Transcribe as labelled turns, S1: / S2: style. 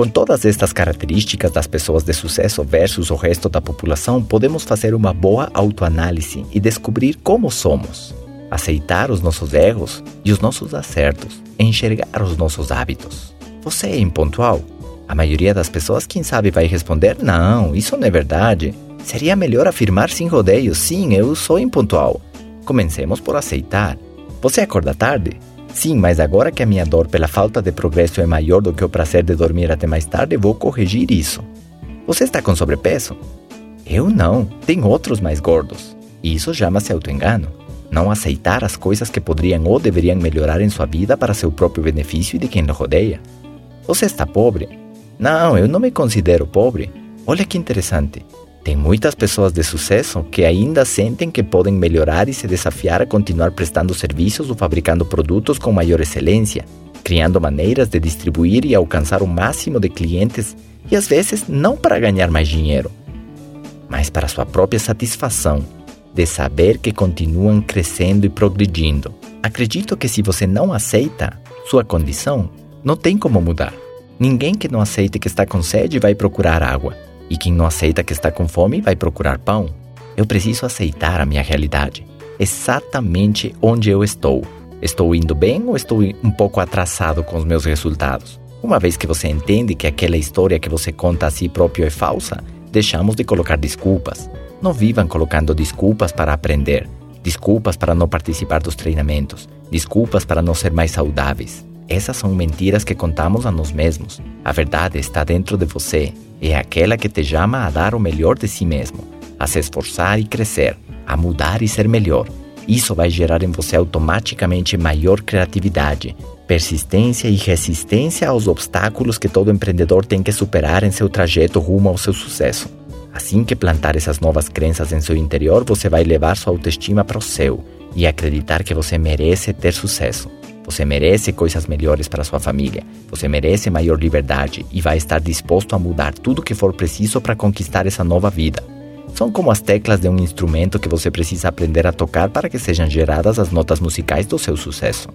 S1: Com todas estas características das pessoas de sucesso versus o resto da população, podemos fazer uma boa autoanálise e descobrir como somos. Aceitar os nossos erros e os nossos acertos, enxergar os nossos hábitos. Você é impontual? A maioria das pessoas, quem sabe, vai responder: Não, isso não é verdade. Seria melhor afirmar sem rodeios: Sim, eu sou impontual. Comencemos por aceitar. Você acorda tarde? Sim, mas agora que a minha dor pela falta de progresso é maior do que o prazer de dormir até mais tarde, vou corrigir isso. Você está com sobrepeso? Eu não, tem outros mais gordos. Isso chama-se autoengano. Não aceitar as coisas que poderiam ou deveriam melhorar em sua vida para seu próprio benefício e de quem lhe rodeia. Você está pobre? Não, eu não me considero pobre. Olha que interessante. Tem muitas pessoas de sucesso que ainda sentem que podem melhorar e se desafiar a continuar prestando serviços ou fabricando produtos com maior excelência, criando maneiras de distribuir e alcançar o máximo de clientes e às vezes não para ganhar mais dinheiro, mas para sua própria satisfação de saber que continuam crescendo e progredindo. Acredito que se você não aceita sua condição, não tem como mudar. Ninguém que não aceite que está com sede vai procurar água. E quem não aceita que está com fome vai procurar pão. Eu preciso aceitar a minha realidade, exatamente onde eu estou. Estou indo bem ou estou um pouco atrasado com os meus resultados? Uma vez que você entende que aquela história que você conta a si próprio é falsa, deixamos de colocar desculpas. Não vivam colocando desculpas para aprender, desculpas para não participar dos treinamentos, desculpas para não ser mais saudáveis. Essas são mentiras que contamos a nós mesmos. A verdade está dentro de você é aquela que te chama a dar o melhor de si mesmo, a se esforçar e crescer, a mudar e ser melhor. Isso vai gerar em você automaticamente maior criatividade, persistência e resistência aos obstáculos que todo empreendedor tem que superar em seu trajeto rumo ao seu sucesso. Assim que plantar essas novas crenças em seu interior, você vai levar sua autoestima para o céu e acreditar que você merece ter sucesso. Você merece coisas melhores para sua família. Você merece maior liberdade e vai estar disposto a mudar tudo que for preciso para conquistar essa nova vida. São como as teclas de um instrumento que você precisa aprender a tocar para que sejam geradas as notas musicais do seu sucesso.